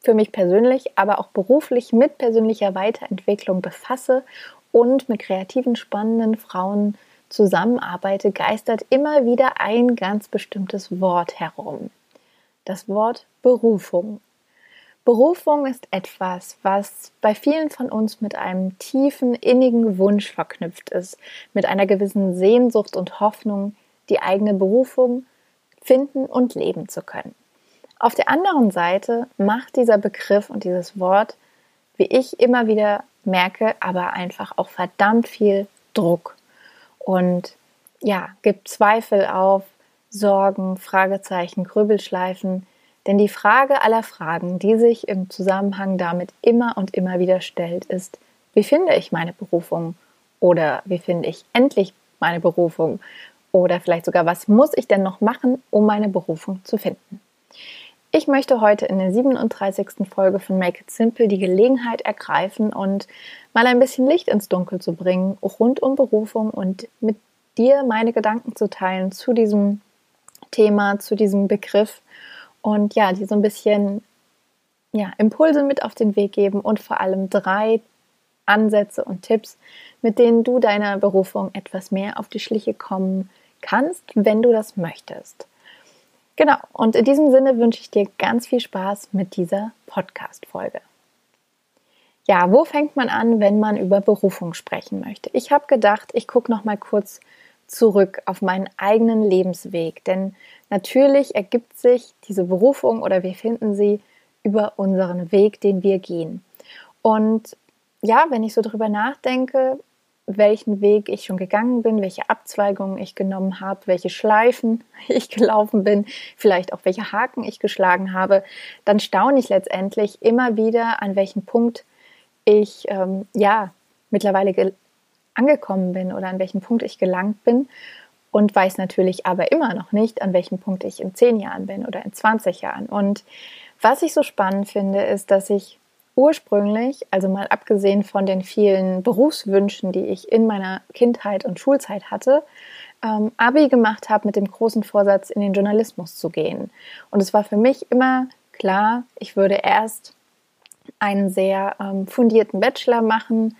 für mich persönlich, aber auch beruflich mit persönlicher Weiterentwicklung befasse und mit kreativen, spannenden Frauen zusammenarbeite, geistert immer wieder ein ganz bestimmtes Wort herum. Das Wort Berufung. Berufung ist etwas, was bei vielen von uns mit einem tiefen, innigen Wunsch verknüpft ist, mit einer gewissen Sehnsucht und Hoffnung, die eigene Berufung finden und leben zu können. Auf der anderen Seite macht dieser Begriff und dieses Wort, wie ich immer wieder merke, aber einfach auch verdammt viel Druck und ja, gibt Zweifel auf, Sorgen, Fragezeichen, Grübelschleifen. Denn die Frage aller Fragen, die sich im Zusammenhang damit immer und immer wieder stellt, ist, wie finde ich meine Berufung? Oder wie finde ich endlich meine Berufung? Oder vielleicht sogar, was muss ich denn noch machen, um meine Berufung zu finden? Ich möchte heute in der 37. Folge von Make It Simple die Gelegenheit ergreifen und mal ein bisschen Licht ins Dunkel zu bringen, rund um Berufung und mit dir meine Gedanken zu teilen zu diesem Thema, zu diesem Begriff und ja, dir so ein bisschen ja, Impulse mit auf den Weg geben und vor allem drei Ansätze und Tipps, mit denen du deiner Berufung etwas mehr auf die Schliche kommen kannst, wenn du das möchtest. Genau, und in diesem Sinne wünsche ich dir ganz viel Spaß mit dieser Podcast-Folge. Ja, wo fängt man an, wenn man über Berufung sprechen möchte? Ich habe gedacht, ich gucke noch mal kurz zurück auf meinen eigenen Lebensweg, denn natürlich ergibt sich diese Berufung oder wir finden sie über unseren Weg, den wir gehen. Und ja, wenn ich so drüber nachdenke, welchen Weg ich schon gegangen bin, welche Abzweigungen ich genommen habe, welche Schleifen ich gelaufen bin, vielleicht auch welche Haken ich geschlagen habe, dann staune ich letztendlich immer wieder, an welchem Punkt ich ähm, ja mittlerweile angekommen bin oder an welchem Punkt ich gelangt bin und weiß natürlich aber immer noch nicht, an welchem Punkt ich in zehn Jahren bin oder in 20 Jahren. Und was ich so spannend finde, ist, dass ich ursprünglich, also mal abgesehen von den vielen Berufswünschen, die ich in meiner Kindheit und Schulzeit hatte, ähm, Abi gemacht habe mit dem großen Vorsatz, in den Journalismus zu gehen. Und es war für mich immer klar, ich würde erst einen sehr ähm, fundierten Bachelor machen,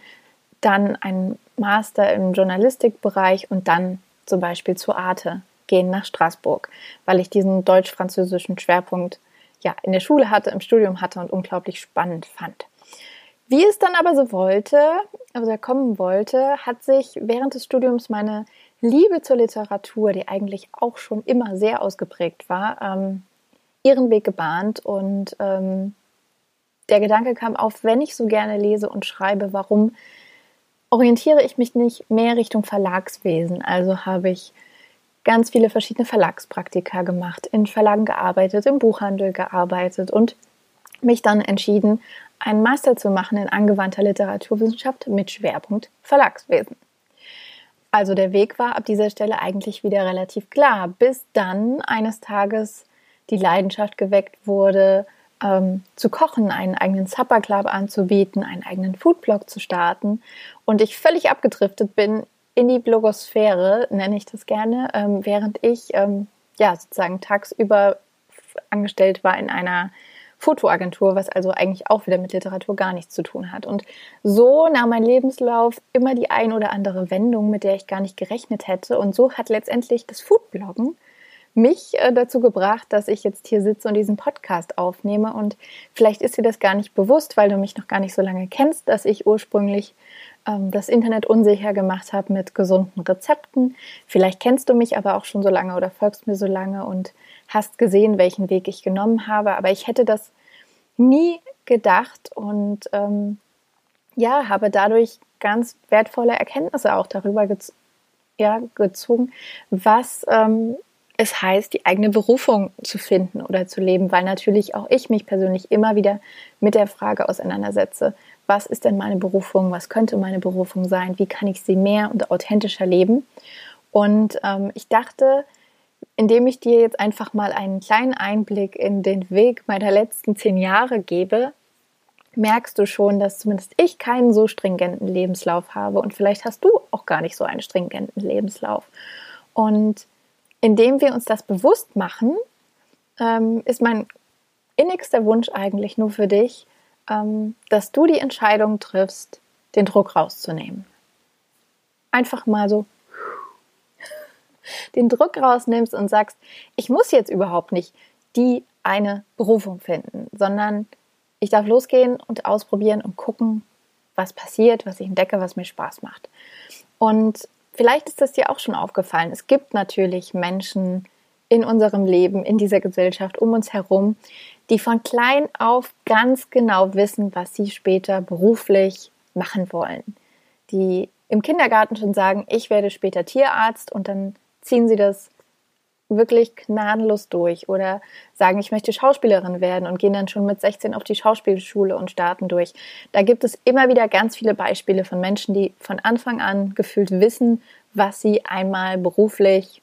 dann einen Master im Journalistikbereich und dann zum Beispiel zu Arte gehen nach Straßburg, weil ich diesen deutsch-französischen Schwerpunkt ja, in der Schule hatte, im Studium hatte und unglaublich spannend fand. Wie es dann aber so wollte, also kommen wollte, hat sich während des Studiums meine Liebe zur Literatur, die eigentlich auch schon immer sehr ausgeprägt war, ähm, ihren Weg gebahnt und ähm, der Gedanke kam auf, wenn ich so gerne lese und schreibe, warum orientiere ich mich nicht mehr Richtung Verlagswesen? Also habe ich ganz viele verschiedene Verlagspraktika gemacht, in Verlagen gearbeitet, im Buchhandel gearbeitet und mich dann entschieden, einen Master zu machen in angewandter Literaturwissenschaft mit Schwerpunkt Verlagswesen. Also der Weg war ab dieser Stelle eigentlich wieder relativ klar, bis dann eines Tages die Leidenschaft geweckt wurde, ähm, zu kochen, einen eigenen Supper Club anzubieten, einen eigenen Foodblog zu starten und ich völlig abgedriftet bin in die Blogosphäre, nenne ich das gerne, ähm, während ich ähm, ja sozusagen tagsüber angestellt war in einer Fotoagentur, was also eigentlich auch wieder mit Literatur gar nichts zu tun hat. Und so nahm mein Lebenslauf immer die ein oder andere Wendung, mit der ich gar nicht gerechnet hätte. Und so hat letztendlich das Foodbloggen mich äh, dazu gebracht, dass ich jetzt hier sitze und diesen Podcast aufnehme. Und vielleicht ist dir das gar nicht bewusst, weil du mich noch gar nicht so lange kennst, dass ich ursprünglich das Internet unsicher gemacht habe mit gesunden Rezepten. Vielleicht kennst du mich aber auch schon so lange oder folgst mir so lange und hast gesehen, welchen Weg ich genommen habe. Aber ich hätte das nie gedacht und ähm, ja, habe dadurch ganz wertvolle Erkenntnisse auch darüber gez ja, gezogen, was ähm, es heißt, die eigene Berufung zu finden oder zu leben, weil natürlich auch ich mich persönlich immer wieder mit der Frage auseinandersetze, was ist denn meine Berufung, was könnte meine Berufung sein, wie kann ich sie mehr und authentischer leben. Und ähm, ich dachte, indem ich dir jetzt einfach mal einen kleinen Einblick in den Weg meiner letzten zehn Jahre gebe, merkst du schon, dass zumindest ich keinen so stringenten Lebenslauf habe und vielleicht hast du auch gar nicht so einen stringenten Lebenslauf. Und indem wir uns das bewusst machen, ähm, ist mein innigster Wunsch eigentlich nur für dich, dass du die Entscheidung triffst, den Druck rauszunehmen. Einfach mal so den Druck rausnimmst und sagst, ich muss jetzt überhaupt nicht die eine Berufung finden, sondern ich darf losgehen und ausprobieren und gucken, was passiert, was ich entdecke, was mir Spaß macht. Und vielleicht ist das dir auch schon aufgefallen. Es gibt natürlich Menschen in unserem Leben, in dieser Gesellschaft um uns herum, die von klein auf ganz genau wissen, was sie später beruflich machen wollen. Die im Kindergarten schon sagen, ich werde später Tierarzt und dann ziehen sie das wirklich gnadenlos durch oder sagen, ich möchte Schauspielerin werden und gehen dann schon mit 16 auf die Schauspielschule und starten durch. Da gibt es immer wieder ganz viele Beispiele von Menschen, die von Anfang an gefühlt wissen, was sie einmal beruflich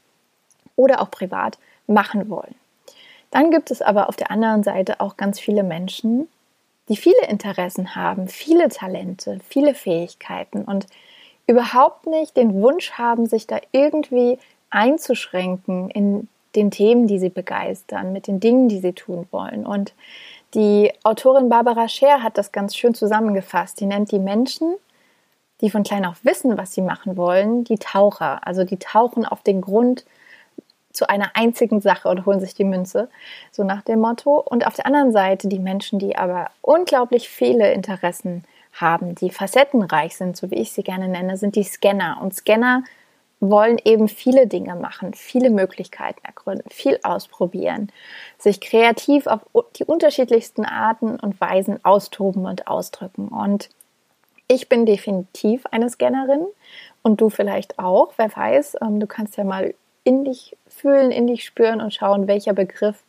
oder auch privat machen wollen. Dann gibt es aber auf der anderen Seite auch ganz viele Menschen, die viele Interessen haben, viele Talente, viele Fähigkeiten und überhaupt nicht den Wunsch haben, sich da irgendwie einzuschränken in den Themen, die sie begeistern, mit den Dingen, die sie tun wollen. Und die Autorin Barbara Scher hat das ganz schön zusammengefasst. Die nennt die Menschen, die von klein auf wissen, was sie machen wollen, die Taucher. Also die tauchen auf den Grund zu einer einzigen Sache und holen sich die Münze, so nach dem Motto. Und auf der anderen Seite die Menschen, die aber unglaublich viele Interessen haben, die facettenreich sind, so wie ich sie gerne nenne, sind die Scanner. Und Scanner wollen eben viele Dinge machen, viele Möglichkeiten ergründen, viel ausprobieren, sich kreativ auf die unterschiedlichsten Arten und Weisen austoben und ausdrücken. Und ich bin definitiv eine Scannerin und du vielleicht auch. Wer weiß, ähm, du kannst ja mal in dich fühlen, in dich spüren und schauen, welcher Begriff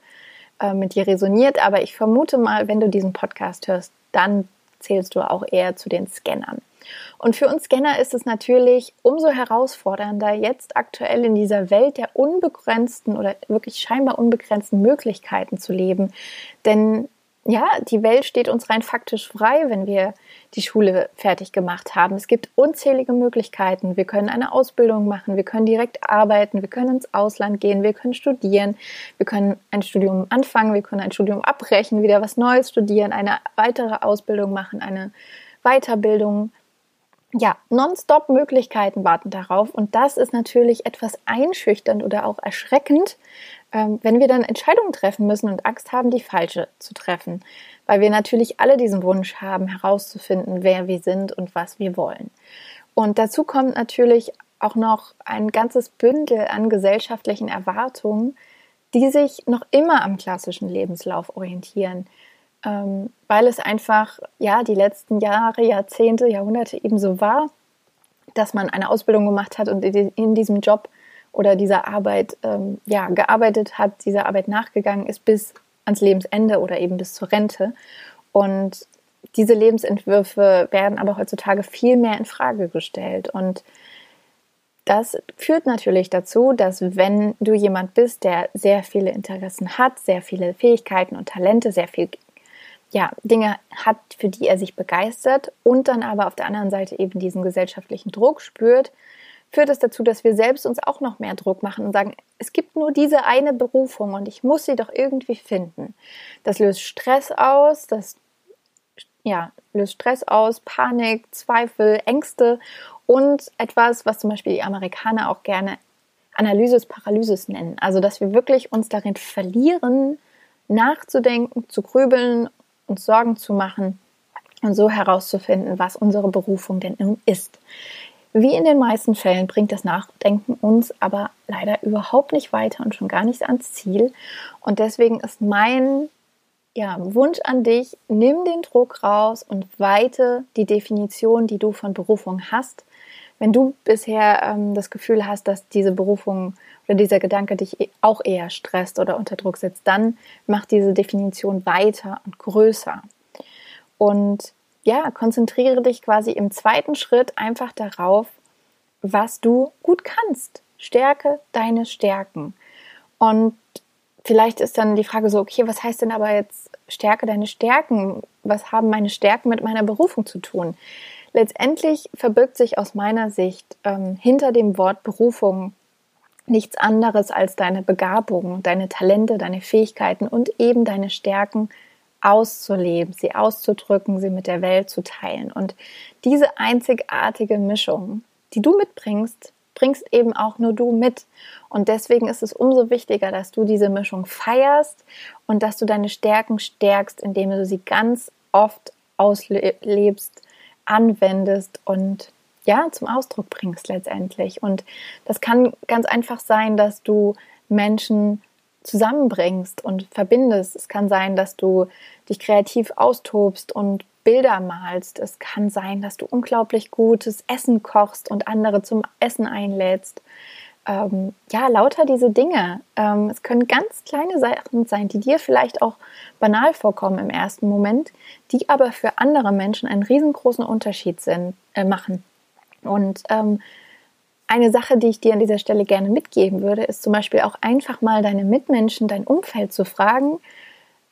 äh, mit dir resoniert. Aber ich vermute mal, wenn du diesen Podcast hörst, dann zählst du auch eher zu den Scannern. Und für uns Scanner ist es natürlich umso herausfordernder, jetzt aktuell in dieser Welt der unbegrenzten oder wirklich scheinbar unbegrenzten Möglichkeiten zu leben. Denn ja, die Welt steht uns rein faktisch frei, wenn wir die Schule fertig gemacht haben. Es gibt unzählige Möglichkeiten. Wir können eine Ausbildung machen, wir können direkt arbeiten, wir können ins Ausland gehen, wir können studieren, wir können ein Studium anfangen, wir können ein Studium abbrechen, wieder was Neues studieren, eine weitere Ausbildung machen, eine Weiterbildung ja, nonstop Möglichkeiten warten darauf. Und das ist natürlich etwas einschüchternd oder auch erschreckend, ähm, wenn wir dann Entscheidungen treffen müssen und Angst haben, die falsche zu treffen. Weil wir natürlich alle diesen Wunsch haben, herauszufinden, wer wir sind und was wir wollen. Und dazu kommt natürlich auch noch ein ganzes Bündel an gesellschaftlichen Erwartungen, die sich noch immer am klassischen Lebenslauf orientieren ähm, weil es einfach ja die letzten Jahre, Jahrzehnte, Jahrhunderte eben so war, dass man eine Ausbildung gemacht hat und in diesem Job oder dieser Arbeit ähm, ja gearbeitet hat, dieser Arbeit nachgegangen ist bis ans Lebensende oder eben bis zur Rente. Und diese Lebensentwürfe werden aber heutzutage viel mehr in Frage gestellt und das führt natürlich dazu, dass wenn du jemand bist, der sehr viele Interessen hat, sehr viele Fähigkeiten und Talente, sehr viel ja, Dinge hat, für die er sich begeistert und dann aber auf der anderen Seite eben diesen gesellschaftlichen Druck spürt, führt es dazu, dass wir selbst uns auch noch mehr Druck machen und sagen, es gibt nur diese eine Berufung und ich muss sie doch irgendwie finden. Das löst Stress aus, das ja, löst Stress aus, Panik, Zweifel, Ängste und etwas, was zum Beispiel die Amerikaner auch gerne Analysis Paralysis nennen. Also, dass wir wirklich uns darin verlieren, nachzudenken, zu grübeln uns Sorgen zu machen und so herauszufinden, was unsere Berufung denn nun ist. Wie in den meisten Fällen bringt das Nachdenken uns aber leider überhaupt nicht weiter und schon gar nicht ans Ziel. Und deswegen ist mein ja, Wunsch an dich, nimm den Druck raus und weite die Definition, die du von Berufung hast. Wenn du bisher ähm, das Gefühl hast, dass diese Berufung oder dieser Gedanke dich e- auch eher stresst oder unter Druck setzt, dann mach diese Definition weiter und größer. Und ja, konzentriere dich quasi im zweiten Schritt einfach darauf, was du gut kannst. Stärke deine Stärken. Und vielleicht ist dann die Frage so, okay, was heißt denn aber jetzt stärke deine Stärken? Was haben meine Stärken mit meiner Berufung zu tun? Letztendlich verbirgt sich aus meiner Sicht ähm, hinter dem Wort Berufung nichts anderes als deine Begabung, deine Talente, deine Fähigkeiten und eben deine Stärken auszuleben, sie auszudrücken, sie mit der Welt zu teilen. Und diese einzigartige Mischung, die du mitbringst, bringst eben auch nur du mit. Und deswegen ist es umso wichtiger, dass du diese Mischung feierst und dass du deine Stärken stärkst, indem du sie ganz oft auslebst, anwendest und ja, zum Ausdruck bringst letztendlich. Und das kann ganz einfach sein, dass du Menschen zusammenbringst und verbindest. Es kann sein, dass du dich kreativ austobst und Bilder malst. Es kann sein, dass du unglaublich gutes Essen kochst und andere zum Essen einlädst. Ähm, ja, lauter diese Dinge. Ähm, es können ganz kleine Sachen sein, die dir vielleicht auch banal vorkommen im ersten Moment, die aber für andere Menschen einen riesengroßen Unterschied sind, äh, machen. Und ähm, eine Sache, die ich dir an dieser Stelle gerne mitgeben würde, ist zum Beispiel auch einfach mal deine Mitmenschen, dein Umfeld zu fragen,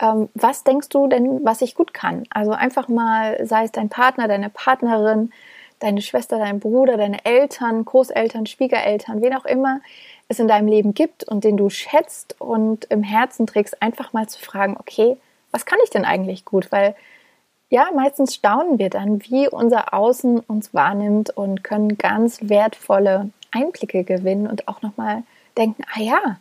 ähm, was denkst du denn, was ich gut kann? Also einfach mal, sei es dein Partner, deine Partnerin, deine Schwester, dein Bruder, deine Eltern, Großeltern, Schwiegereltern, wen auch immer es in deinem Leben gibt und den du schätzt und im Herzen trägst, einfach mal zu fragen, okay, was kann ich denn eigentlich gut? Weil ja, meistens staunen wir dann, wie unser Außen uns wahrnimmt und können ganz wertvolle Einblicke gewinnen und auch nochmal denken, ah ja,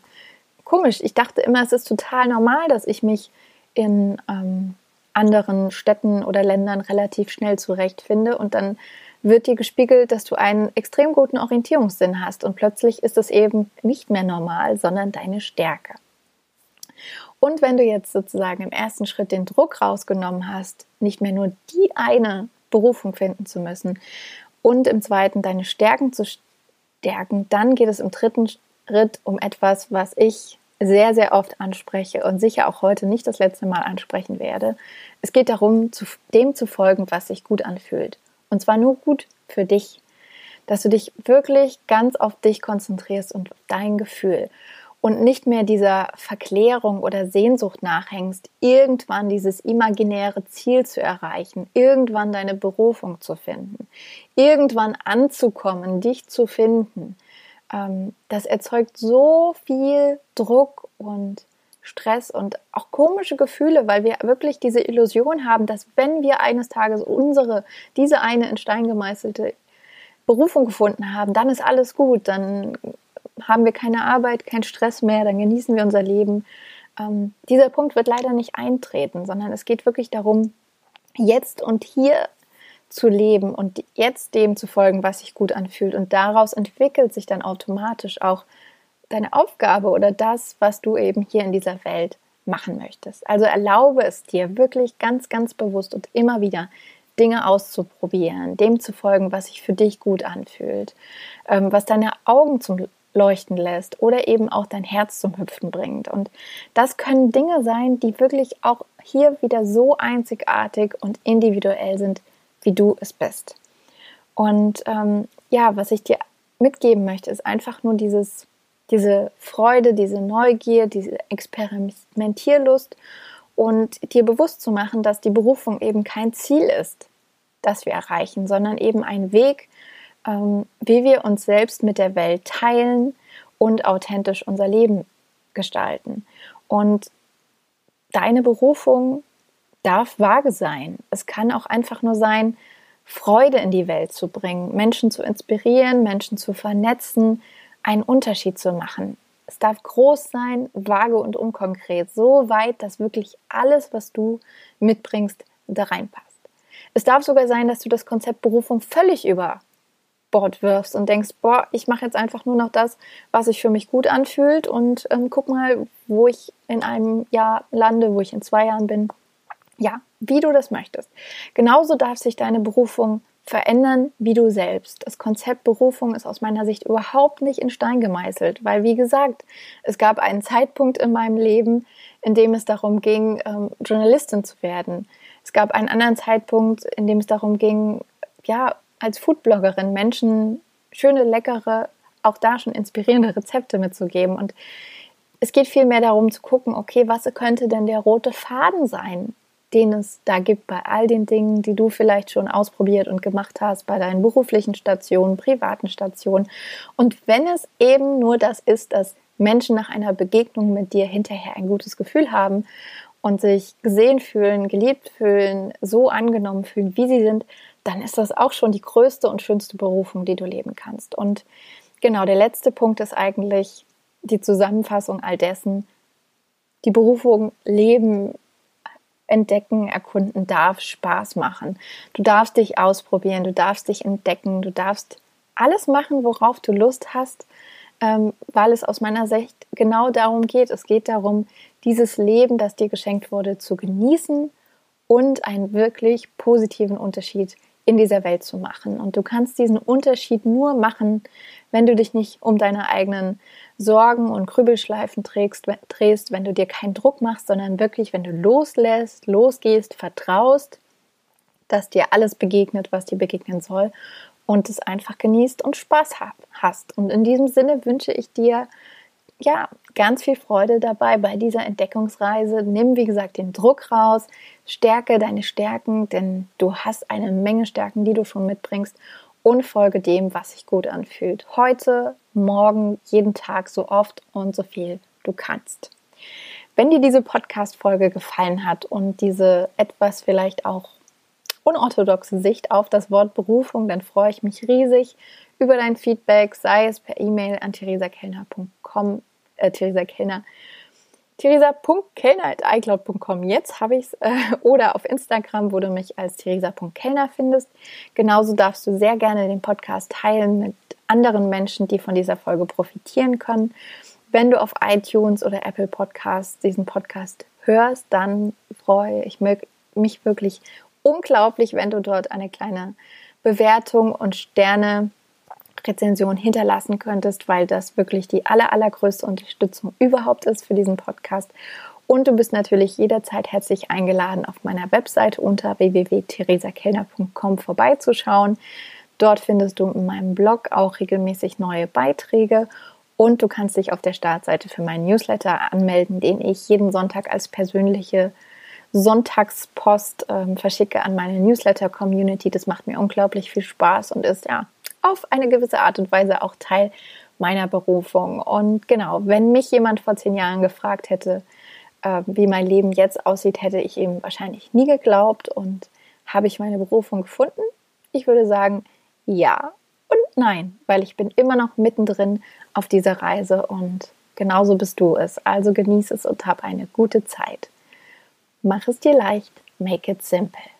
komisch, ich dachte immer, es ist total normal, dass ich mich in ähm, anderen Städten oder Ländern relativ schnell zurechtfinde und dann wird dir gespiegelt, dass du einen extrem guten Orientierungssinn hast und plötzlich ist es eben nicht mehr normal, sondern deine Stärke. Und wenn du jetzt sozusagen im ersten Schritt den Druck rausgenommen hast, nicht mehr nur die eine Berufung finden zu müssen und im zweiten deine Stärken zu stärken, dann geht es im dritten Schritt um etwas, was ich sehr, sehr oft anspreche und sicher auch heute nicht das letzte Mal ansprechen werde. Es geht darum, dem zu folgen, was sich gut anfühlt. Und zwar nur gut für dich. Dass du dich wirklich ganz auf dich konzentrierst und auf dein Gefühl und nicht mehr dieser Verklärung oder Sehnsucht nachhängst, irgendwann dieses imaginäre Ziel zu erreichen, irgendwann deine Berufung zu finden, irgendwann anzukommen, dich zu finden. Ähm, das erzeugt so viel Druck und Stress und auch komische Gefühle, weil wir wirklich diese Illusion haben, dass wenn wir eines Tages unsere, diese eine in Stein gemeißelte Berufung gefunden haben, dann ist alles gut, dann haben wir keine Arbeit, keinen Stress mehr, dann genießen wir unser Leben. Ähm, dieser Punkt wird leider nicht eintreten, sondern es geht wirklich darum, jetzt und hier zu leben und jetzt dem zu folgen, was sich gut anfühlt. Und daraus entwickelt sich dann automatisch auch deine Aufgabe oder das, was du eben hier in dieser Welt machen möchtest. Also erlaube es dir wirklich ganz, ganz bewusst und immer wieder Dinge auszuprobieren, dem zu folgen, was sich für dich gut anfühlt, ähm, was deine Augen zum leuchten lässt oder eben auch dein Herz zum Hüpfen bringt. Und das können Dinge sein, die wirklich auch hier wieder so einzigartig und individuell sind, wie du es bist. Und ähm, ja, was ich dir mitgeben möchte, ist einfach nur dieses, diese Freude, diese Neugier, diese Experimentierlust und dir bewusst zu machen, dass die Berufung eben kein Ziel ist, das wir erreichen, sondern eben ein Weg, ähm, wie wir uns selbst mit der Welt teilen und authentisch unser Leben gestalten. Und deine Berufung darf vage sein. Es kann auch einfach nur sein, Freude in die Welt zu bringen, Menschen zu inspirieren, Menschen zu vernetzen, einen Unterschied zu machen. Es darf groß sein, vage und unkonkret, so weit, dass wirklich alles, was du mitbringst, da reinpasst. Es darf sogar sein, dass du das Konzept Berufung völlig über Bord wirfst und denkst, boah, ich mache jetzt einfach nur noch das, was sich für mich gut anfühlt und ähm, guck mal, wo ich in einem Jahr lande, wo ich in zwei Jahren bin. Ja, wie du das möchtest. Genauso darf sich deine Berufung verändern wie du selbst. Das Konzept Berufung ist aus meiner Sicht überhaupt nicht in Stein gemeißelt, weil wie gesagt, es gab einen Zeitpunkt in meinem Leben, in dem es darum ging, ähm, Journalistin zu werden. Es gab einen anderen Zeitpunkt, in dem es darum ging, ja, als Foodbloggerin Menschen schöne, leckere, auch da schon inspirierende Rezepte mitzugeben. Und es geht vielmehr darum zu gucken, okay, was könnte denn der rote Faden sein, den es da gibt bei all den Dingen, die du vielleicht schon ausprobiert und gemacht hast, bei deinen beruflichen Stationen, privaten Stationen. Und wenn es eben nur das ist, dass Menschen nach einer Begegnung mit dir hinterher ein gutes Gefühl haben und sich gesehen fühlen, geliebt fühlen, so angenommen fühlen, wie sie sind, dann ist das auch schon die größte und schönste Berufung, die du leben kannst. Und genau, der letzte Punkt ist eigentlich die Zusammenfassung all dessen. Die Berufung leben, entdecken, erkunden darf Spaß machen. Du darfst dich ausprobieren, du darfst dich entdecken, du darfst alles machen, worauf du Lust hast, ähm, weil es aus meiner Sicht genau darum geht. Es geht darum, dieses Leben, das dir geschenkt wurde, zu genießen und einen wirklich positiven Unterschied in dieser Welt zu machen. Und du kannst diesen Unterschied nur machen, wenn du dich nicht um deine eigenen Sorgen und Krübelschleifen trägst, drehst, wenn du dir keinen Druck machst, sondern wirklich, wenn du loslässt, losgehst, vertraust, dass dir alles begegnet, was dir begegnen soll und es einfach genießt und Spaß hast. Und in diesem Sinne wünsche ich dir ja, ganz viel Freude dabei bei dieser Entdeckungsreise. Nimm, wie gesagt, den Druck raus, stärke deine Stärken, denn du hast eine Menge Stärken, die du schon mitbringst und folge dem, was sich gut anfühlt. Heute, morgen, jeden Tag, so oft und so viel du kannst. Wenn dir diese Podcast-Folge gefallen hat und diese etwas vielleicht auch unorthodoxe Sicht auf das Wort Berufung, dann freue ich mich riesig über dein Feedback, sei es per E-Mail an theresakellner.com, äh, Theresa Kellner, theresa.kellner.icloud.com. Jetzt habe ich es. Äh, oder auf Instagram, wo du mich als theresa.kellner findest. Genauso darfst du sehr gerne den Podcast teilen mit anderen Menschen, die von dieser Folge profitieren können. Wenn du auf iTunes oder Apple Podcasts diesen Podcast hörst, dann freue ich mich wirklich unglaublich, wenn du dort eine kleine Bewertung und Sterne Rezension hinterlassen könntest, weil das wirklich die aller, allergrößte Unterstützung überhaupt ist für diesen Podcast. Und du bist natürlich jederzeit herzlich eingeladen, auf meiner Webseite unter www.theresakellner.com vorbeizuschauen. Dort findest du in meinem Blog auch regelmäßig neue Beiträge und du kannst dich auf der Startseite für meinen Newsletter anmelden, den ich jeden Sonntag als persönliche Sonntagspost ähm, verschicke an meine Newsletter-Community. Das macht mir unglaublich viel Spaß und ist ja auf eine gewisse Art und Weise auch Teil meiner Berufung. Und genau, wenn mich jemand vor zehn Jahren gefragt hätte, äh, wie mein Leben jetzt aussieht, hätte ich ihm wahrscheinlich nie geglaubt. Und habe ich meine Berufung gefunden? Ich würde sagen, ja und nein, weil ich bin immer noch mittendrin auf dieser Reise und genauso bist du es. Also genieße es und hab eine gute Zeit. Mach es dir leicht, make it simple.